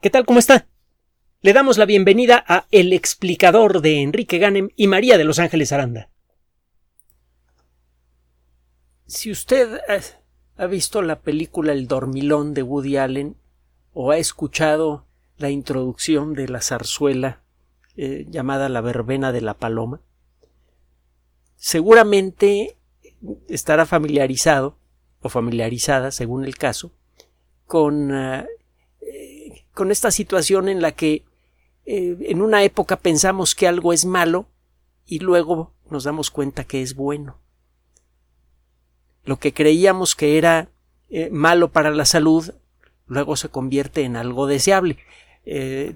¿Qué tal? ¿Cómo está? Le damos la bienvenida a El explicador de Enrique Ganem y María de Los Ángeles Aranda. Si usted ha visto la película El dormilón de Woody Allen o ha escuchado la introducción de la zarzuela eh, llamada La verbena de la paloma, seguramente estará familiarizado o familiarizada, según el caso, con ah, con esta situación en la que eh, en una época pensamos que algo es malo y luego nos damos cuenta que es bueno. Lo que creíamos que era eh, malo para la salud luego se convierte en algo deseable. Eh,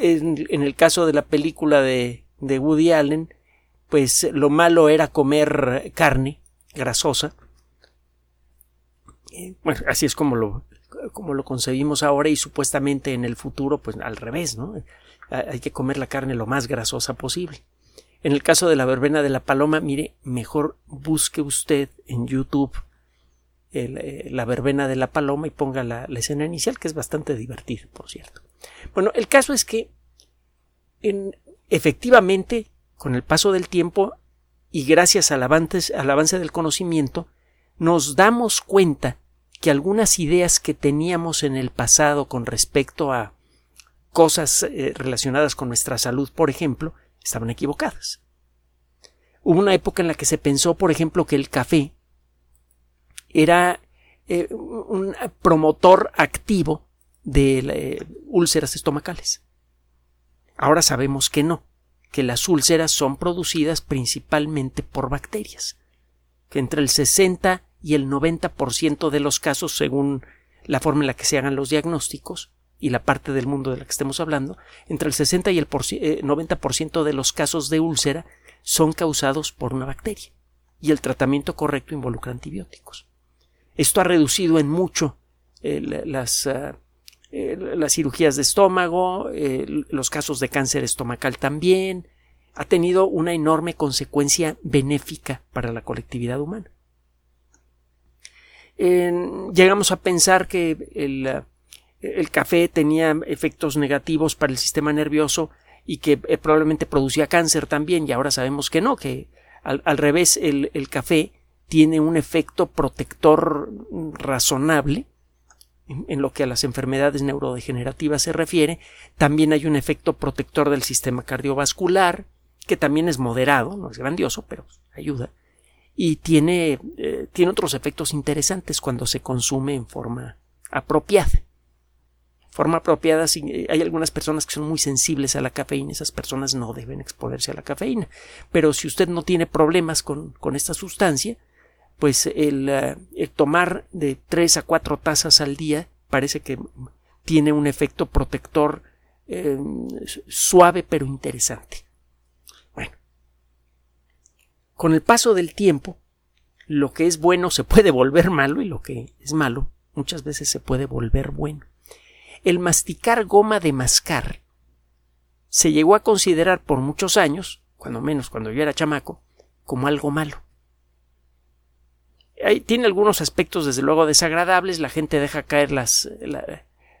en, el caso de la película de, de Woody Allen, pues lo malo era comer carne grasosa. Bueno, así es como lo, como lo concebimos ahora y supuestamente en el futuro, pues al revés, ¿no? Hay que comer la carne lo más grasosa posible. En el caso de la verbena de la paloma, mire, mejor busque usted en YouTube eh, la verbena de la paloma y ponga la, escena inicial, que es bastante divertida, por cierto. Bueno, el caso es que en, efectivamente, con el paso del tiempo y gracias al avance, al avance del conocimiento, nos damos cuenta que algunas ideas que teníamos en el pasado con respecto a cosas eh, relacionadas con nuestra salud, por ejemplo, estaban equivocadas. Hubo una época en la que se pensó, por ejemplo, que el café era eh, un promotor activo de eh, úlceras estomacales. Ahora sabemos que no, que las úlceras son producidas principalmente por bacterias, que entre el 60 y el 90% de los casos, según la forma en la que se hagan los diagnósticos y la parte del mundo de la que estemos hablando, entre el 60 y el 90% eh, de los casos de úlcera son causados por una bacteria y el tratamiento correcto involucra antibióticos. Esto ha reducido en mucho eh, las, ah, eh, las cirugías de estómago, los casos de cáncer estomacal también, ha tenido una enorme consecuencia benéfica para la colectividad humana llegamos a pensar que el, café tenía efectos negativos para el sistema nervioso y que eh, probablemente producía cáncer también y ahora sabemos que no, que al, revés el, café tiene un efecto protector razonable en, lo que a las enfermedades neurodegenerativas se refiere, también hay un efecto protector del sistema cardiovascular, que también es moderado, no es grandioso, pero ayuda y tiene, eh, tiene otros efectos interesantes cuando se consume en forma apropiada. Forma apropiada, eh, hay algunas personas que son muy sensibles a la cafeína, esas personas no deben exponerse a la cafeína. Pero si usted no tiene problemas con, con esta sustancia, pues el, eh, tomar de 3 a 4 tazas al día parece que tiene un efecto protector suave pero interesante. Con el paso del tiempo, lo que es bueno se puede volver malo y lo que es malo muchas veces se puede volver bueno. El masticar goma de mascar se llegó a considerar por muchos años, cuando menos cuando yo era chamaco, como algo malo. tiene algunos aspectos desde luego desagradables, la gente deja caer las,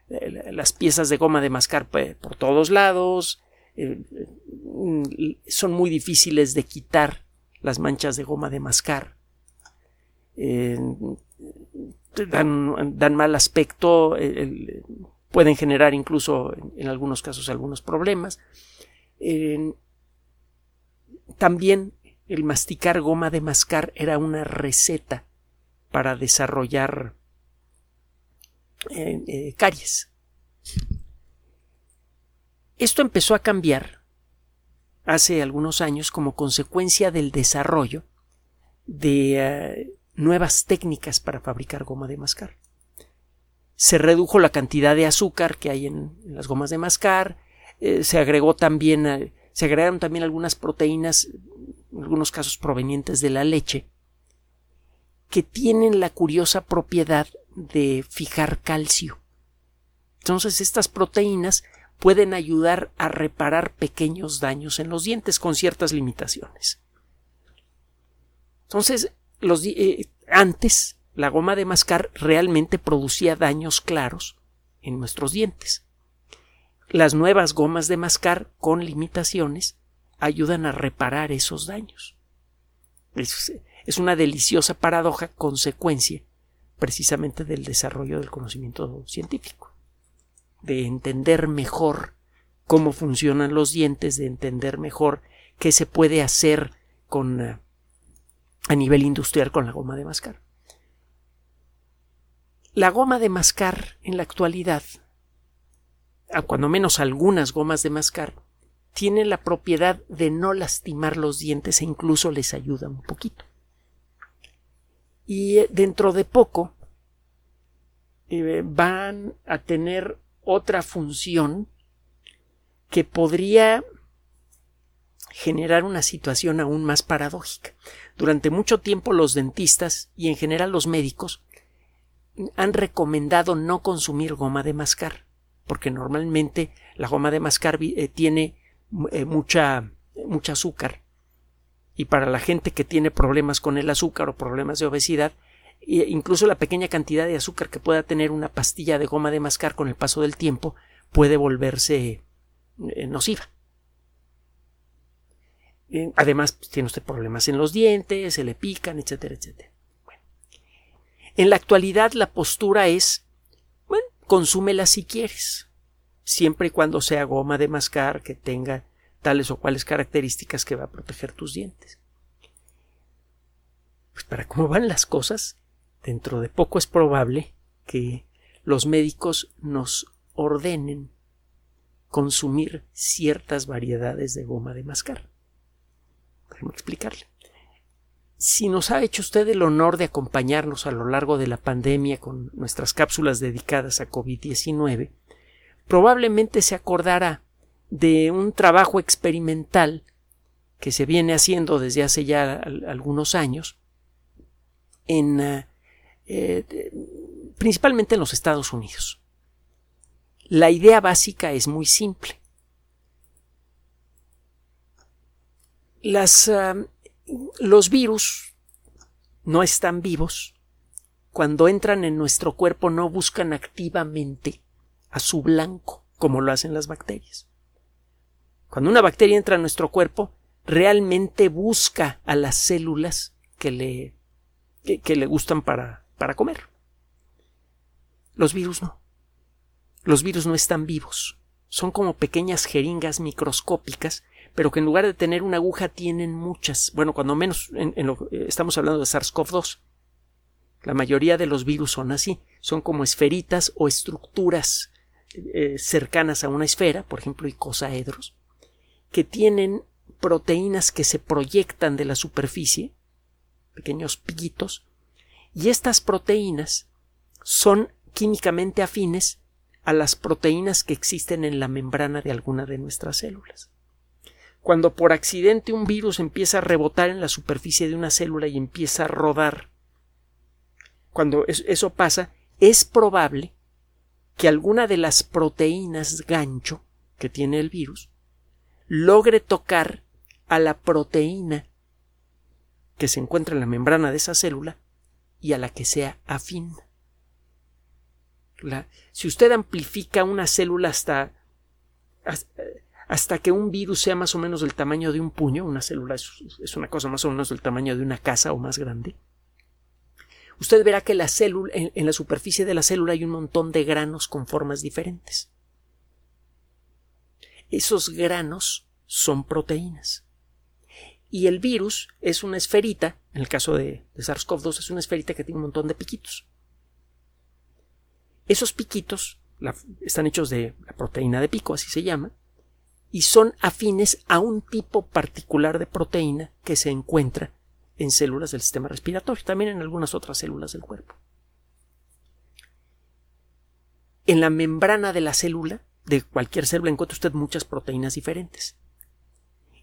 las piezas de goma de mascar por todos lados, eh, son muy difíciles de quitar las manchas de goma de mascar. Eh, dan, mal aspecto, eh, pueden generar incluso en, algunos casos algunos problemas. también el masticar goma de mascar era una receta para desarrollar eh, caries. Esto empezó a cambiar hace algunos años como consecuencia del desarrollo de eh, nuevas técnicas para fabricar goma de mascar. Se redujo la cantidad de azúcar que hay en, las gomas de mascar, eh, se agregó también, eh, se agregaron también algunas proteínas, en algunos casos provenientes de la leche, que tienen la curiosa propiedad de fijar calcio. Entonces estas proteínas pueden ayudar a reparar pequeños daños en los dientes con ciertas limitaciones. Entonces, eh, antes la goma de mascar realmente producía daños claros en nuestros dientes. las nuevas gomas de mascar con limitaciones ayudan a reparar esos daños. Es una deliciosa paradoja consecuencia precisamente del desarrollo del conocimiento científico, de entender mejor cómo funcionan los dientes, de entender mejor qué se puede hacer con eh, a nivel industrial con la goma de mascar. La goma de mascar en la actualidad, cuando menos algunas gomas de mascar, tienen la propiedad de no lastimar los dientes e incluso les ayuda un poquito. Y eh, dentro de poco eh, van a tener otra función que podría generar una situación aún más paradójica. Durante mucho tiempo los dentistas y en general los médicos han recomendado no consumir goma de mascar, porque normalmente la goma de mascar eh, tiene eh, mucha, mucha azúcar. Y para la gente que tiene problemas con el azúcar o problemas de obesidad, incluso la pequeña cantidad de azúcar que pueda tener una pastilla de goma de mascar con el paso del tiempo puede volverse eh, nociva. Además, pues, tiene usted problemas en los dientes, se le pican, etcétera, etcétera. En la actualidad la postura es, bueno, consúmela si quieres, siempre y cuando sea goma de mascar que tenga tales o cuales características que va a proteger tus dientes. Pues para cómo van las cosas, dentro de poco es probable que los médicos nos ordenen consumir ciertas variedades de goma de mascar. Déjame explicarle si nos ha hecho usted el honor de acompañarnos a lo largo de la pandemia con nuestras cápsulas dedicadas a COVID-19, probablemente se acordará de un trabajo experimental que se viene haciendo desde hace ya algunos años en eh, eh, principalmente en los Estados Unidos. La idea básica es muy simple. Las los virus no están vivos. Cuando entran en nuestro cuerpo no buscan activamente a su blanco, como lo hacen las bacterias. Cuando una bacteria entra en nuestro cuerpo, realmente busca a las células que le, que, le gustan para, para comer. Los virus no. Los virus no están vivos. Son como pequeñas jeringas microscópicas pero que en lugar de tener una aguja tienen muchas. Bueno, cuando menos en, lo, eh, estamos hablando de SARS-CoV-2. La mayoría de los virus son así, son como esferitas o estructuras eh, cercanas a una esfera, por ejemplo, icosaedros, que tienen proteínas que se proyectan de la superficie, pequeños piquitos, y estas proteínas son químicamente afines a las proteínas que existen en la membrana de alguna de nuestras células. Cuando por accidente un virus empieza a rebotar en la superficie de una célula y empieza a rodar, cuando eso pasa, es probable que alguna de las proteínas gancho que tiene el virus logre tocar a la proteína que se encuentra en la membrana de esa célula y a la que sea afín. si usted amplifica una célula hasta hasta que un virus sea más o menos del tamaño de un puño, una célula es, una cosa más o menos del tamaño de una casa o más grande, usted verá que en, la superficie de la célula hay un montón de granos con formas diferentes. Esos granos son proteínas. Y el virus es una esferita, en el caso de, de SARS-CoV-2 es una esferita que tiene un montón de piquitos. Esos piquitos están hechos de la proteína de pico, así se llama, y son afines a un tipo particular de proteína que se encuentra en células del sistema respiratorio, también en algunas otras células del cuerpo. En la membrana de la célula, de cualquier célula, encuentra usted muchas proteínas diferentes.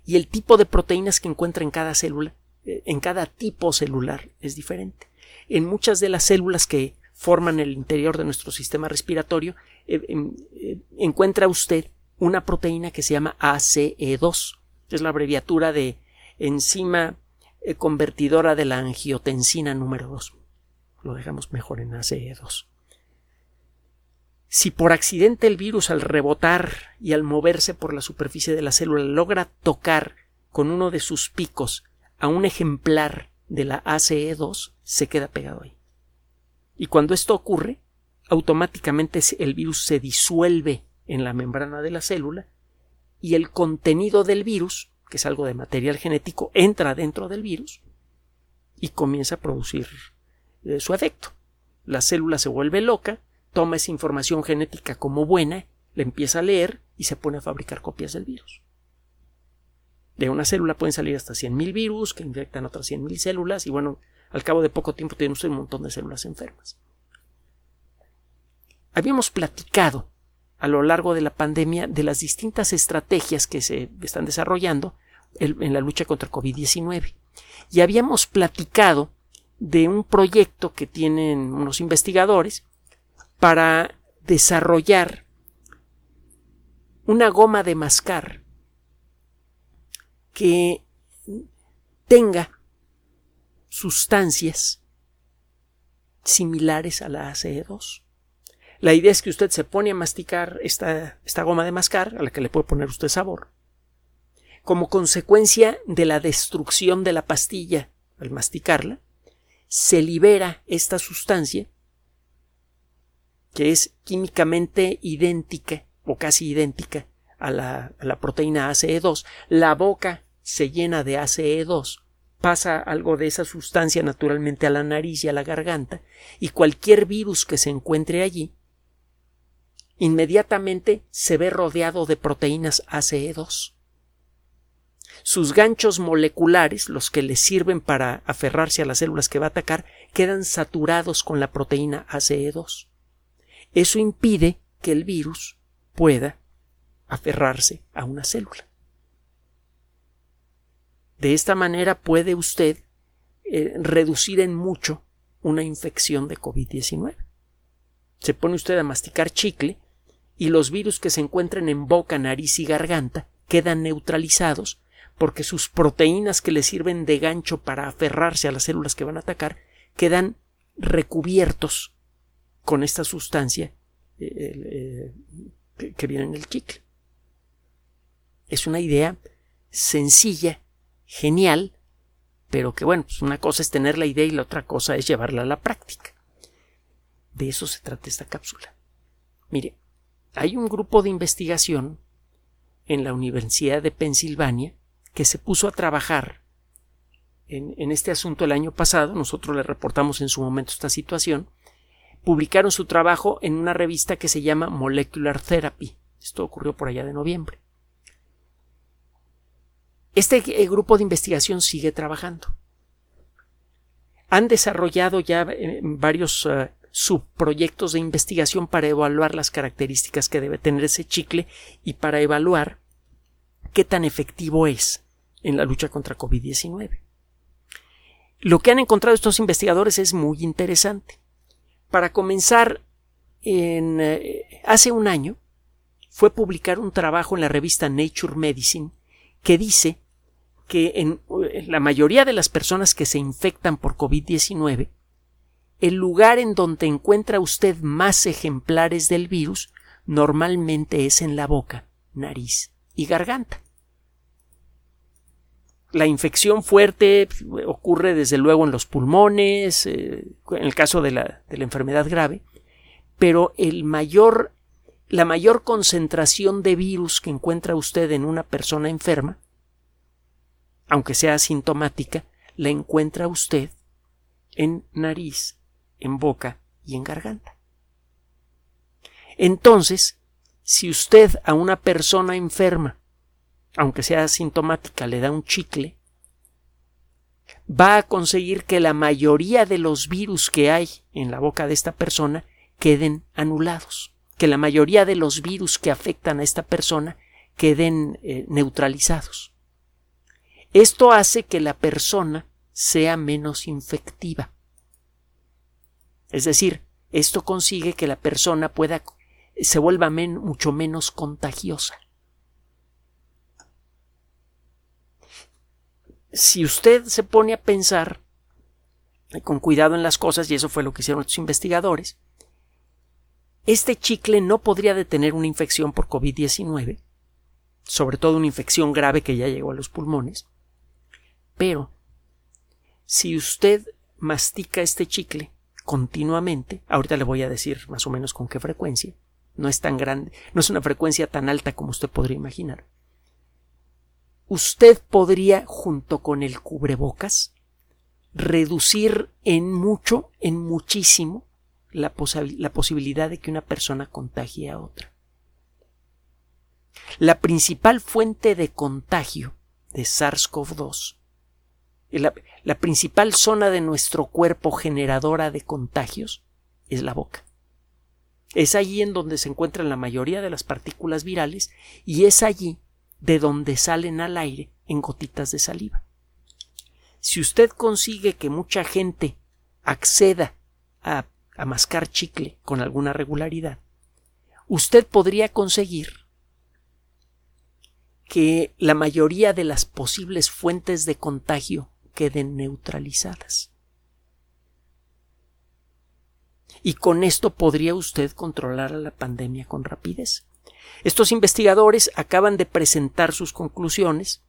Y el tipo de proteínas que encuentra en cada célula, eh, en cada tipo celular, es diferente. En muchas de las células que forman el interior de nuestro sistema respiratorio, eh, em, eh, encuentra usted una proteína que se llama ACE2. Es la abreviatura de enzima convertidora de la angiotensina número 2. Lo dejamos mejor en ACE2. Si por accidente el virus al rebotar y al moverse por la superficie de la célula logra tocar con uno de sus picos a un ejemplar de la ACE2, se queda pegado ahí. Y cuando esto ocurre, automáticamente el virus se disuelve en la membrana de la célula y el contenido del virus, que es algo de material genético, entra dentro del virus y comienza a producir eh, su efecto. La célula se vuelve loca, toma esa información genética como buena, la empieza a leer y se pone a fabricar copias del virus. De una célula pueden salir hasta 100.000 virus que infectan otras 100.000 células y bueno, al cabo de poco tiempo tenemos un montón de células enfermas. Habíamos platicado a lo largo de la pandemia de las distintas estrategias que se están desarrollando en la lucha contra COVID-19 y habíamos platicado de un proyecto que tienen unos investigadores para desarrollar una goma de mascar que tenga sustancias similares a la ACE2. La idea es que usted se pone a masticar esta, esta goma de mascar, a la que le puede poner usted sabor, como consecuencia de la destrucción de la pastilla al masticarla, se libera esta sustancia que es químicamente idéntica o casi idéntica a la, proteína ACE2. La boca se llena de ACE2, pasa algo de esa sustancia naturalmente a la nariz y a la garganta, y cualquier virus que se encuentre allí inmediatamente se ve rodeado de proteínas ACE2. Sus ganchos moleculares, los que le sirven para aferrarse a las células que va a atacar, quedan saturados con la proteína ACE2. Eso impide que el virus pueda aferrarse a una célula. De esta manera puede usted eh, reducir en mucho una infección de COVID-19. Se pone usted a masticar chicle y los virus que se encuentran en boca, nariz y garganta quedan neutralizados porque sus proteínas que le sirven de gancho para aferrarse a las células que van a atacar quedan recubiertos con esta sustancia eh, eh, que viene en el chicle. Es una idea sencilla, genial, pero que bueno, pues una cosa es tener la idea y la otra cosa es llevarla a la práctica. De eso se trata esta cápsula. Mire, hay un grupo de investigación en la Universidad de Pensilvania que se puso a trabajar en, este asunto el año pasado, nosotros le reportamos en su momento esta situación, publicaron su trabajo en una revista que se llama Molecular Therapy. Esto ocurrió por allá de noviembre. Este eh, grupo de investigación sigue trabajando. Han desarrollado ya eh, varios eh, subproyectos de investigación para evaluar las características que debe tener ese chicle y para evaluar qué tan efectivo es en la lucha contra COVID-19. Lo que han encontrado estos investigadores es muy interesante. Para comenzar, en, eh, hace un año fue publicar un trabajo en la revista Nature Medicine que dice que en la mayoría de las personas que se infectan por COVID-19, el lugar en donde encuentra usted más ejemplares del virus normalmente es en la boca, nariz y garganta. La infección fuerte ocurre desde luego en los pulmones, eh, en el caso de la, de la enfermedad grave, pero el mayor, la mayor concentración de virus que encuentra usted en una persona enferma, aunque sea asintomática, la encuentra usted en nariz, en boca y en garganta. Entonces, si usted a una persona enferma aunque sea asintomática, le da un chicle, va a conseguir que la mayoría de los virus que hay en la boca de esta persona queden anulados, que la mayoría de los virus que afectan a esta persona queden eh, neutralizados. Esto hace que la persona sea menos infectiva. Es decir, esto consigue que la persona pueda se vuelva mucho menos contagiosa. Si usted se pone a pensar con cuidado en las cosas, y eso fue lo que hicieron estos investigadores, Este chicle no podría detener una infección por COVID-19, sobre todo una infección grave que ya llegó a los pulmones, pero si usted mastica este chicle continuamente, ahorita le voy a decir más o menos con qué frecuencia, no es tan grande, no es una frecuencia tan alta como usted podría imaginar. Usted podría, junto con el cubrebocas, reducir en mucho, en muchísimo, la, posibilidad de que una persona contagie a otra. La principal fuente de contagio de SARS-CoV-2, la, la principal zona de nuestro cuerpo generadora de contagios, es la boca. Es allí en donde se encuentran la mayoría de las partículas virales y es allí de donde salen al aire en gotitas de saliva. Si usted consigue que mucha gente acceda a, a mascar chicle con alguna regularidad, usted podría conseguir que la mayoría de las posibles fuentes de contagio queden neutralizadas. y con esto podría usted controlar la pandemia con rapidez. Estos investigadores acaban de presentar sus conclusiones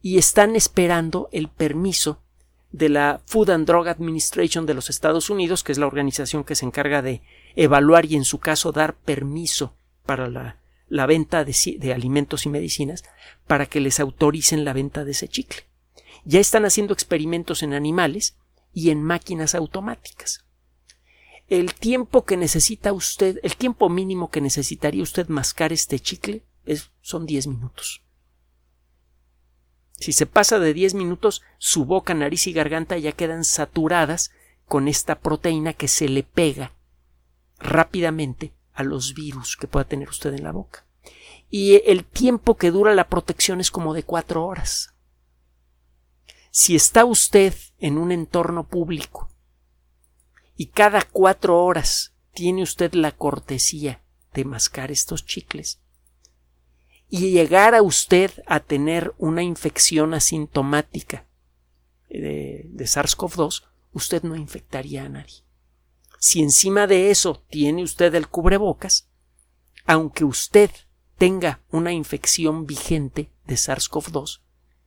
y están esperando el permiso de la Food and Drug Administration de los Estados Unidos, que es la organización que se encarga de evaluar y en su caso dar permiso para la, venta de alimentos y medicinas, para que les autoricen la venta de ese chicle. Ya están haciendo experimentos en animales y en máquinas automáticas el tiempo que necesita usted, el tiempo mínimo que necesitaría usted mascar este chicle es, son 10 minutos. Si se pasa de 10 minutos, su boca, nariz y garganta ya quedan saturadas con esta proteína que se le pega rápidamente a los virus que pueda tener usted en la boca. Y el tiempo que dura la protección es como de 4 horas. Si está usted en un entorno público y cada cuatro horas tiene usted la cortesía de mascar estos chicles y llegar a usted a tener una infección asintomática de, de SARS-CoV-2, usted no infectaría a nadie. Si encima de eso tiene usted el cubrebocas, aunque usted tenga una infección vigente de SARS-CoV-2,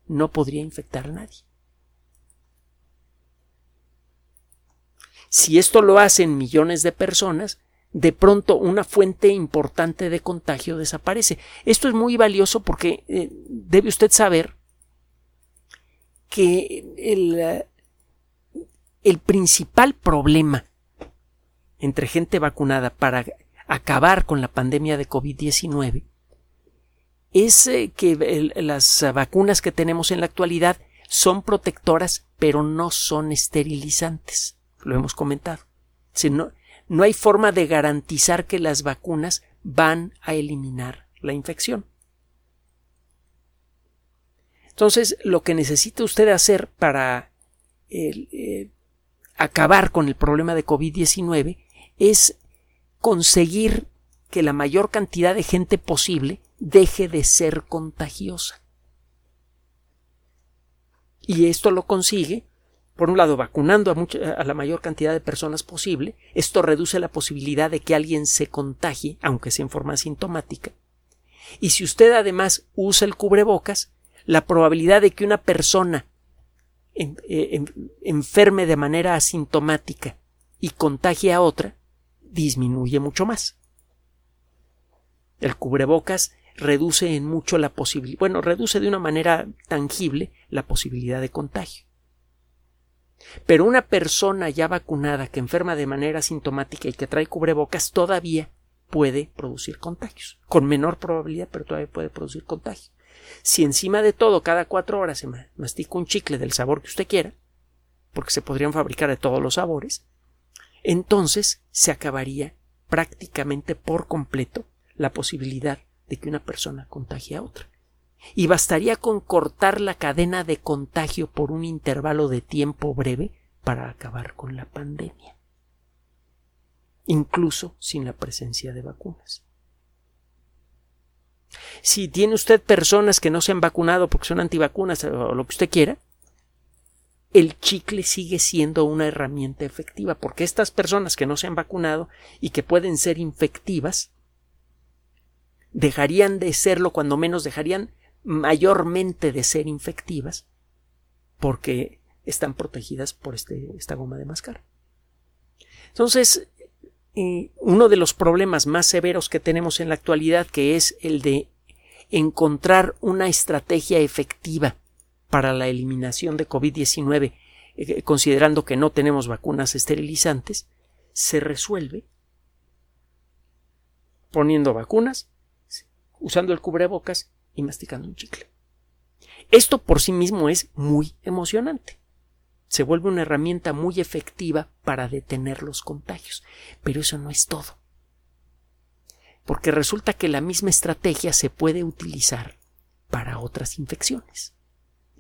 no podría infectar a nadie. Si esto lo hacen millones de personas, de pronto una fuente importante de contagio desaparece. Esto es muy valioso porque eh, debe usted saber que el, eh, el principal problema entre gente vacunada para acabar con la pandemia de COVID-19 es eh, que las vacunas que tenemos en la actualidad son protectoras pero no son esterilizantes lo hemos comentado. Si no, no hay forma de garantizar que las vacunas van a eliminar la infección. Entonces, lo que necesita usted hacer para eh, acabar con el problema de COVID-19 es conseguir que la mayor cantidad de gente posible deje de ser contagiosa. Y esto lo consigue por un lado, vacunando a, la mayor cantidad de personas posible, esto reduce la posibilidad de que alguien se contagie, aunque sea en forma asintomática. Y si usted además usa el cubrebocas, la probabilidad de que una persona eh, enferme de manera asintomática y contagie a otra disminuye mucho más. El cubrebocas reduce en mucho la posibilidad, bueno, reduce de una manera tangible la posibilidad de contagio. Pero una persona ya vacunada que enferma de manera sintomática y que trae cubrebocas todavía puede producir contagios. Con menor probabilidad, pero todavía puede producir contagios. Si encima de todo cada cuatro horas se mastica un chicle del sabor que usted quiera, porque se podrían fabricar de todos los sabores, entonces se acabaría prácticamente por completo la posibilidad de que una persona contagie a otra y bastaría con cortar la cadena de contagio por un intervalo de tiempo breve para acabar con la pandemia, incluso sin la presencia de vacunas. Si tiene usted personas que no se han vacunado porque son antivacunas o lo que usted quiera, el chicle sigue siendo una herramienta efectiva, porque estas personas que no se han vacunado y que pueden ser infectivas, dejarían de serlo, cuando menos dejarían mayormente de ser infectivas, porque están protegidas por este, esta goma de mascar. Entonces, uno de los problemas más severos que tenemos en la actualidad, que es el de encontrar una estrategia efectiva para la eliminación de COVID-19, eh, considerando que no tenemos vacunas esterilizantes, se resuelve poniendo vacunas, usando el cubrebocas y masticando un chicle. Esto por sí mismo es muy emocionante. Se vuelve una herramienta muy efectiva para detener los contagios. Pero eso no es todo. Porque resulta que la misma estrategia se puede utilizar para otras infecciones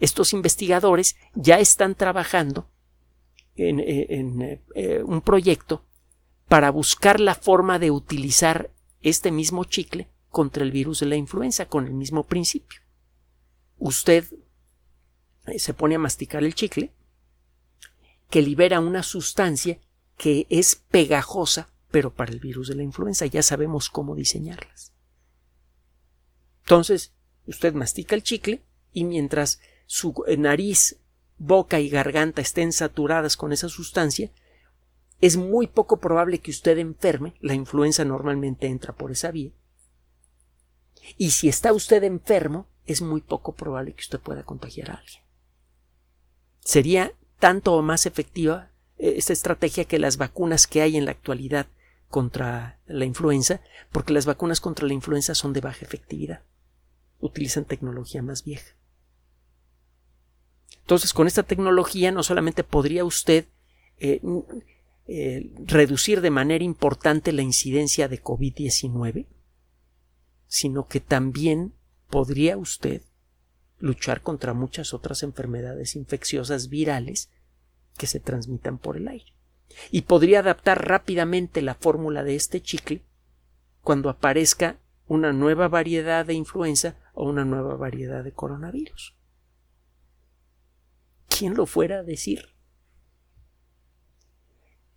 estos investigadores ya están trabajando en, eh, eh, un proyecto para buscar la forma de utilizar este mismo chicle contra el virus de la influenza con el mismo principio. Usted eh, se pone a masticar el chicle que libera una sustancia que es pegajosa pero para el virus de la influenza ya sabemos cómo diseñarlas. Entonces, usted mastica el chicle y mientras su nariz, boca y garganta estén saturadas con esa sustancia, es muy poco probable que usted enferme. La influenza normalmente entra por esa vía. Y si está usted enfermo, es muy poco probable que usted pueda contagiar a alguien. Sería tanto o más efectiva eh, esta estrategia que las vacunas que hay en la actualidad contra la influenza, porque las vacunas contra la influenza son de baja efectividad. Utilizan tecnología más vieja. Entonces, con esta tecnología no solamente podría usted eh, eh, reducir de manera importante la incidencia de COVID-19, sino que también podría usted luchar contra muchas otras enfermedades infecciosas virales que se transmitan por el aire. Y podría adaptar rápidamente la fórmula de este chicle cuando aparezca una nueva variedad de influenza o una nueva variedad de coronavirus. ¿Quién lo fuera a decir?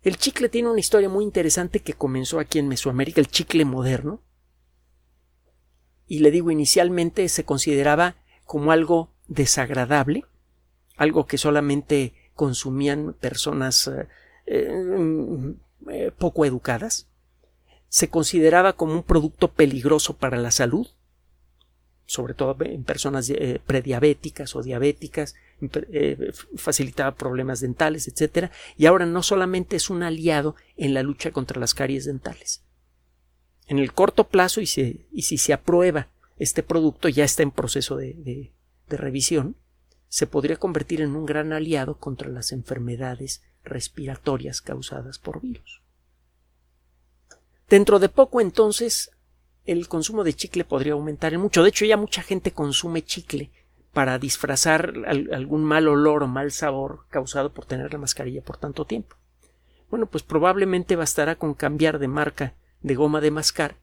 El chicle tiene una historia muy interesante que comenzó aquí en Mesoamérica, el chicle moderno. Y le digo, inicialmente se consideraba como algo desagradable, algo que solamente consumían personas eh, eh, poco educadas. Se consideraba como un producto peligroso para la salud, sobre todo en personas eh, prediabéticas o diabéticas, eh, facilitaba problemas dentales, etcétera, y ahora no solamente es un aliado en la lucha contra las caries dentales. En el corto plazo, y, si se aprueba este producto, ya está en proceso de, de revisión, se podría convertir en un gran aliado contra las enfermedades respiratorias causadas por virus. Dentro de poco, entonces, el consumo de chicle podría aumentar en mucho. De hecho, ya mucha gente consume chicle para disfrazar algún mal olor o mal sabor causado por tener la mascarilla por tanto tiempo. Bueno, pues probablemente bastará con cambiar de marca de goma de mascar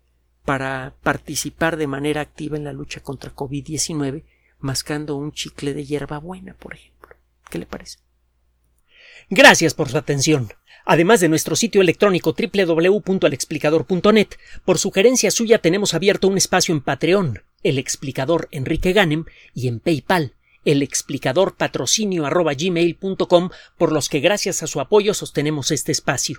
para participar de manera activa en la lucha contra COVID-19 mascando un chicle de hierbabuena, por ejemplo. ¿Qué le parece? Gracias por su atención. Además de nuestro sitio electrónico www.alexplicador.net, por sugerencia suya tenemos abierto un espacio en Patreon el explicador Enrique Ganem y en PayPal el explicador patrocinio por los que gracias a su apoyo sostenemos este espacio.